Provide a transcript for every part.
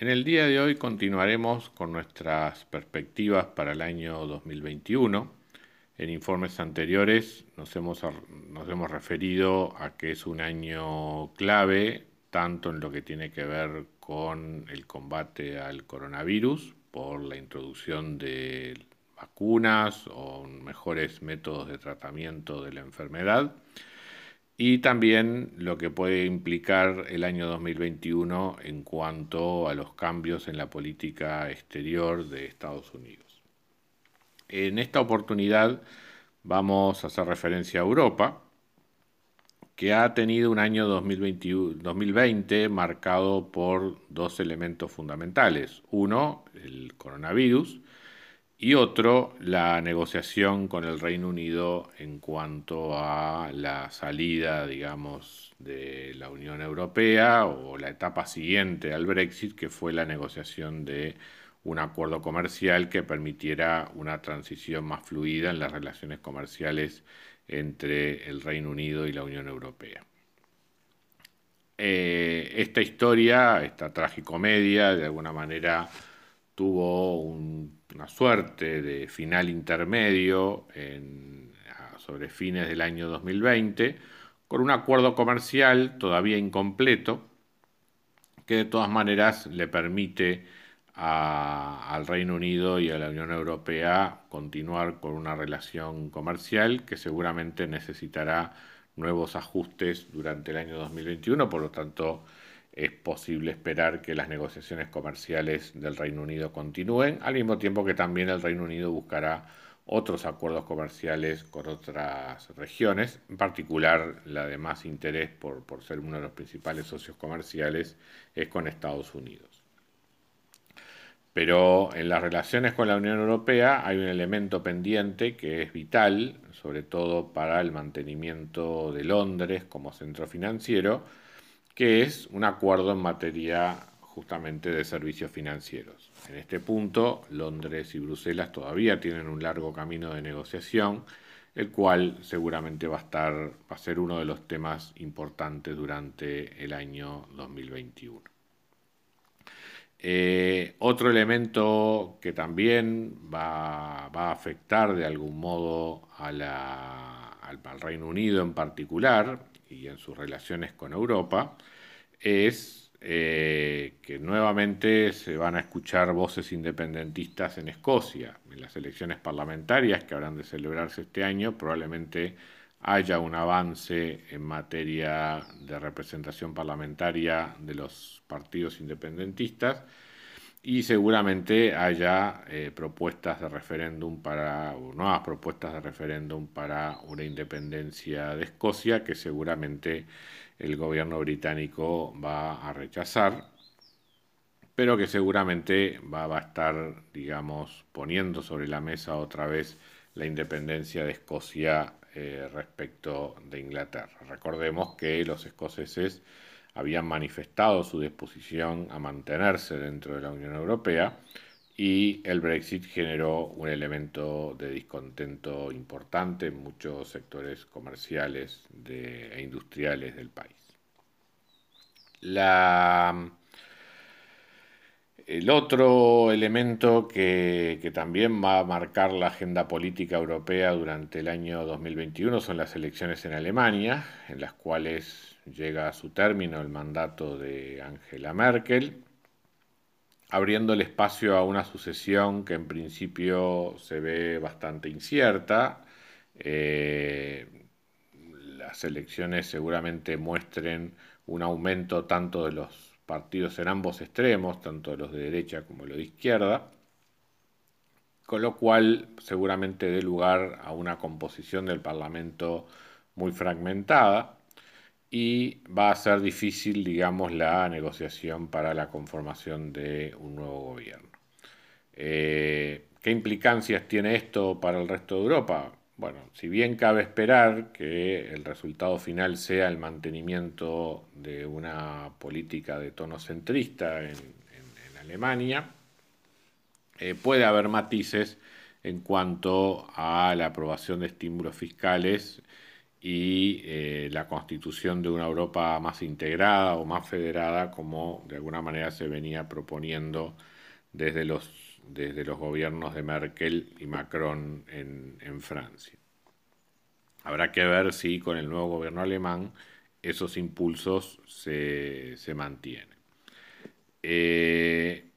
En el día de hoy continuaremos con nuestras perspectivas para el año 2021. En informes anteriores nos hemos, referido a que es un año clave, tanto en lo que tiene que ver con el combate al coronavirus, por la introducción de vacunas o mejores métodos de tratamiento de la enfermedad, y también lo que puede implicar el año 2021 en cuanto a los cambios en la política exterior de Estados Unidos. En esta oportunidad vamos a hacer referencia a Europa, que ha tenido un año 2020 marcado por dos elementos fundamentales. Uno, el coronavirus, y otro, la negociación con el Reino Unido en cuanto a la salida, digamos, de la Unión Europea o la etapa siguiente al Brexit, que fue la negociación de un acuerdo comercial que permitiera una transición más fluida en las relaciones comerciales entre el Reino Unido y la Unión Europea. Eh, esta historia, esta tragicomedia, de alguna manera tuvo una suerte de final intermedio sobre fines del año 2020, con un acuerdo comercial todavía incompleto, que de todas maneras le permite al Reino Unido y a la Unión Europea continuar con una relación comercial que seguramente necesitará nuevos ajustes durante el año 2021, por lo tanto es posible esperar que las negociaciones comerciales del Reino Unido continúen, al mismo tiempo que también el Reino Unido buscará otros acuerdos comerciales con otras regiones, en particular la de más interés por, por ser uno de los principales socios comerciales es con Estados Unidos. Pero en las relaciones con la Unión Europea hay un elemento pendiente que es vital, sobre todo para el mantenimiento de Londres como centro financiero, que es un acuerdo en materia justamente de servicios financieros. En este punto, Londres y Bruselas todavía tienen un largo camino de negociación, el cual seguramente va a estar, va a ser uno de los temas importantes durante el año 2021. Eh, otro elemento que también va, a afectar de algún modo al, al Reino Unido en particular y en sus relaciones con Europa es eh, que nuevamente se van a escuchar voces independentistas en Escocia. En las elecciones parlamentarias que habrán de celebrarse este año probablemente haya un avance en materia de representación parlamentaria de los partidos independentistas y seguramente haya eh, propuestas de referéndum para, o nuevas propuestas de referéndum para una independencia de Escocia que seguramente el gobierno británico va a rechazar, pero que seguramente va, a estar, digamos, poniendo sobre la mesa otra vez la independencia de Escocia eh, respecto de Inglaterra. Recordemos que los escoceses habían manifestado su disposición a mantenerse dentro de la Unión Europea y el Brexit generó un elemento de descontento importante en muchos sectores comerciales e industriales del país. El otro elemento que, que, también va a marcar la agenda política europea durante el año 2021 son las elecciones en Alemania, en las cuales llega a su término el mandato de Angela Merkel, abriendo el espacio a una sucesión que en principio se ve bastante incierta. Eh, las elecciones seguramente muestren un aumento tanto de los partidos en ambos extremos, tanto los de derecha como los de izquierda, con lo cual seguramente dé lugar a una composición del Parlamento muy fragmentada y va a ser difícil, digamos, la negociación para la conformación de un nuevo gobierno. Eh, ¿Qué implicancias tiene esto para el resto de Europa? Bueno, si bien cabe esperar que el resultado final sea el mantenimiento de una política de tono centrista en, Alemania, eh, puede haber matices en cuanto a la aprobación de estímulos fiscales y eh, la constitución de una Europa más integrada o más federada, como de alguna manera se venía proponiendo desde los, desde los gobiernos de Merkel y Macron en, Francia. Habrá que ver si con el nuevo gobierno alemán esos impulsos se, mantienen. Eh,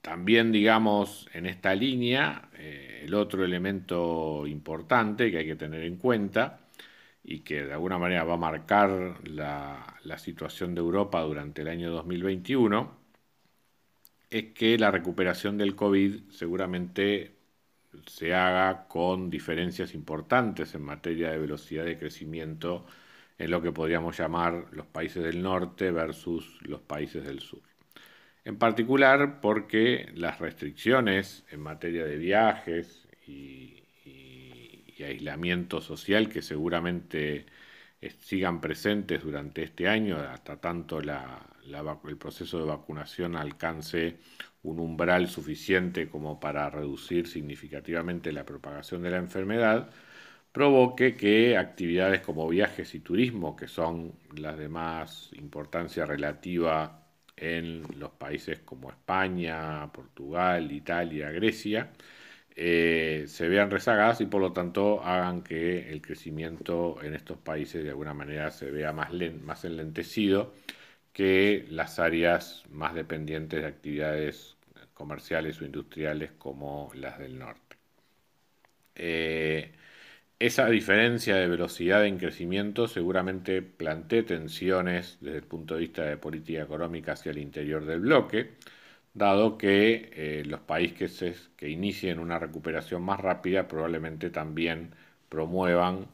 también, digamos, en esta línea, eh, el otro elemento importante que hay que tener en cuenta y que de alguna manera va a marcar la, situación de Europa durante el año 2021 es que la recuperación del COVID seguramente se haga con diferencias importantes en materia de velocidad de crecimiento en lo que podríamos llamar los países del norte versus los países del sur. En particular porque las restricciones en materia de viajes y, aislamiento social que seguramente sigan presentes durante este año, hasta tanto el proceso de vacunación alcance un umbral suficiente como para reducir significativamente la propagación de la enfermedad, provoque que actividades como viajes y turismo, que son las de más importancia relativa en los países como España, Portugal, Italia, Grecia, eh, se vean rezagadas y por lo tanto hagan que el crecimiento en estos países de alguna manera se vea más, más enlentecido que las áreas más dependientes de actividades comerciales o industriales como las del norte. Eh, esa diferencia de velocidad en crecimiento seguramente plantee tensiones desde el punto de vista de política económica hacia el interior del bloque, dado que eh, los países que inicien una recuperación más rápida probablemente también promuevan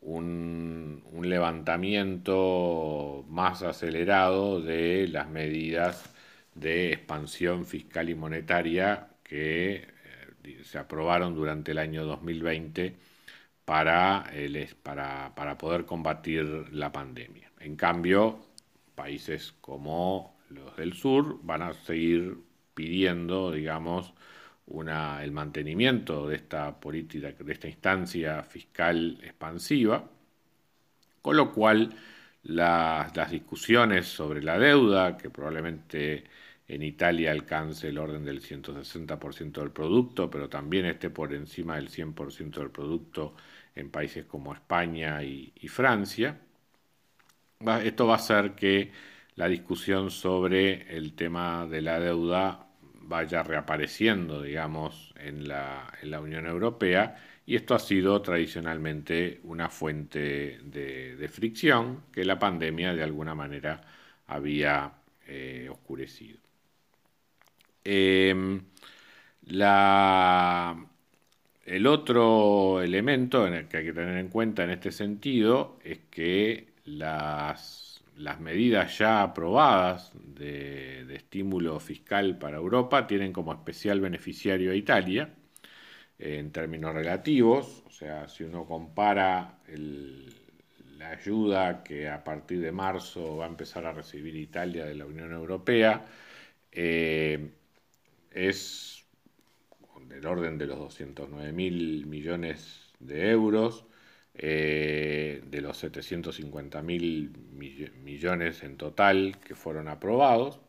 un, levantamiento más acelerado de las medidas de expansión fiscal y monetaria que eh, se aprobaron durante el año 2020 para, para, para poder combatir la pandemia. En cambio, países como los del sur van a seguir pidiendo, digamos, una, el mantenimiento de esta política, de esta instancia fiscal expansiva, con lo cual las, discusiones sobre la deuda, que probablemente en Italia alcance el orden del 160% del producto, pero también esté por encima del 100% del producto en países como España y, Francia. esto va a hacer que la discusión sobre el tema de la deuda vaya reapareciendo, digamos, en la, Unión Europea y esto ha sido tradicionalmente una fuente de, fricción que la pandemia de alguna manera había eh, oscurecido. Em, el otro elemento que hay que tener en cuenta en este sentido es que las, medidas ya aprobadas de, estímulo fiscal para Europa tienen como especial beneficiario a Italia en términos relativos, o sea, si uno compara la ayuda que a partir de marzo va a empezar a recibir Italia de la Unión Europea, eh, es del orden de los 209 mil millones de euros, eh, de los 750 mil millones en total que fueron aprobados.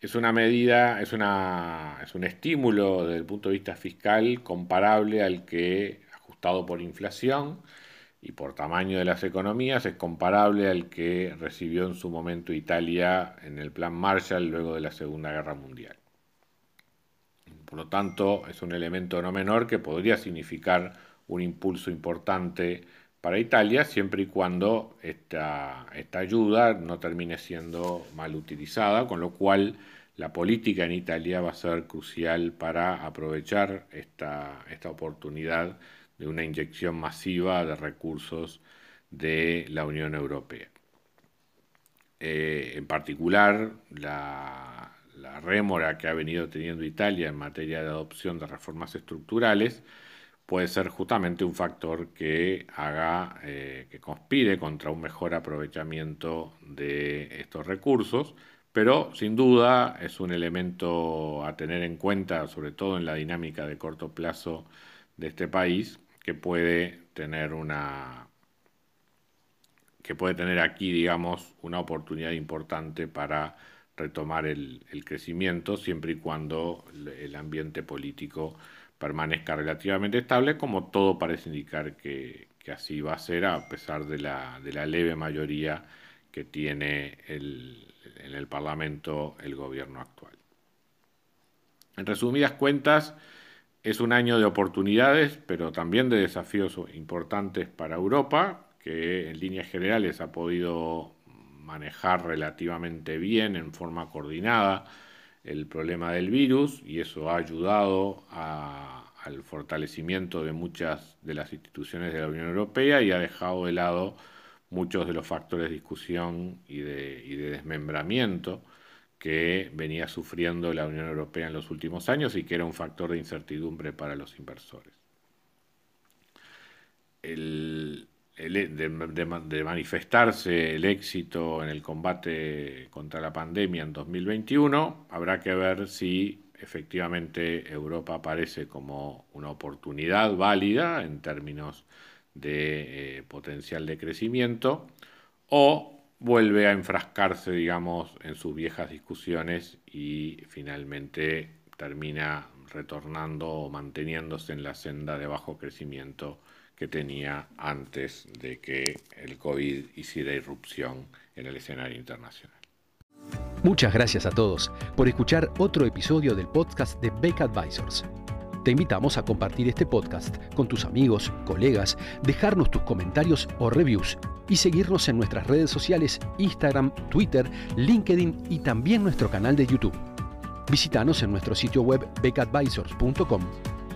Es una medida, es, una, es un estímulo desde el punto de vista fiscal comparable al que, ajustado por inflación y por tamaño de las economías, es comparable al que recibió en su momento Italia en el Plan Marshall luego de la Segunda Guerra Mundial. Por lo tanto, es un elemento no menor que podría significar un impulso importante para Italia, siempre y cuando esta, ayuda no termine siendo mal utilizada, con lo cual la política en Italia va a ser crucial para aprovechar esta, esta oportunidad de una inyección masiva de recursos de la Unión Europea. Eh, en particular, la, la rémora que ha venido teniendo Italia en materia de adopción de reformas estructurales puede ser justamente un factor que haga, eh, que conspire contra un mejor aprovechamiento de estos recursos, pero sin duda es un elemento a tener en cuenta, sobre todo en la dinámica de corto plazo de este país, que puede tener una que puede tener aquí, digamos, una oportunidad importante para retomar el, crecimiento, siempre y cuando el ambiente político permanezca relativamente estable, como todo parece indicar que, así va a ser, a pesar de la, leve mayoría que tiene en el Parlamento el gobierno actual. En resumidas cuentas, es un año de oportunidades, pero también de desafíos importantes para Europa, que en líneas generales ha podido manejar relativamente bien, en forma coordinada, el problema del virus y eso ha ayudado al fortalecimiento de muchas de las instituciones de la Unión Europea y ha dejado de lado muchos de los factores de discusión y de, y de desmembramiento que venía sufriendo la Unión Europea en los últimos años y que era un factor de incertidumbre para los inversores. El, de, manifestarse el éxito en el combate contra la pandemia en 2021, habrá que ver si efectivamente Europa aparece como una oportunidad válida en términos de eh, potencial de crecimiento o vuelve a enfrascarse, digamos, en sus viejas discusiones y finalmente termina retornando o manteniéndose en la senda de bajo crecimiento que tenía antes de que el COVID hiciera irrupción en el escenario internacional. Muchas gracias a todos por escuchar otro episodio del podcast de Beck Advisors. Te invitamos a compartir este podcast con tus amigos, colegas, dejarnos tus comentarios o reviews y seguirnos en nuestras redes sociales Instagram, Twitter, LinkedIn y también nuestro canal de YouTube. Visítanos en nuestro sitio web beckadvisors.com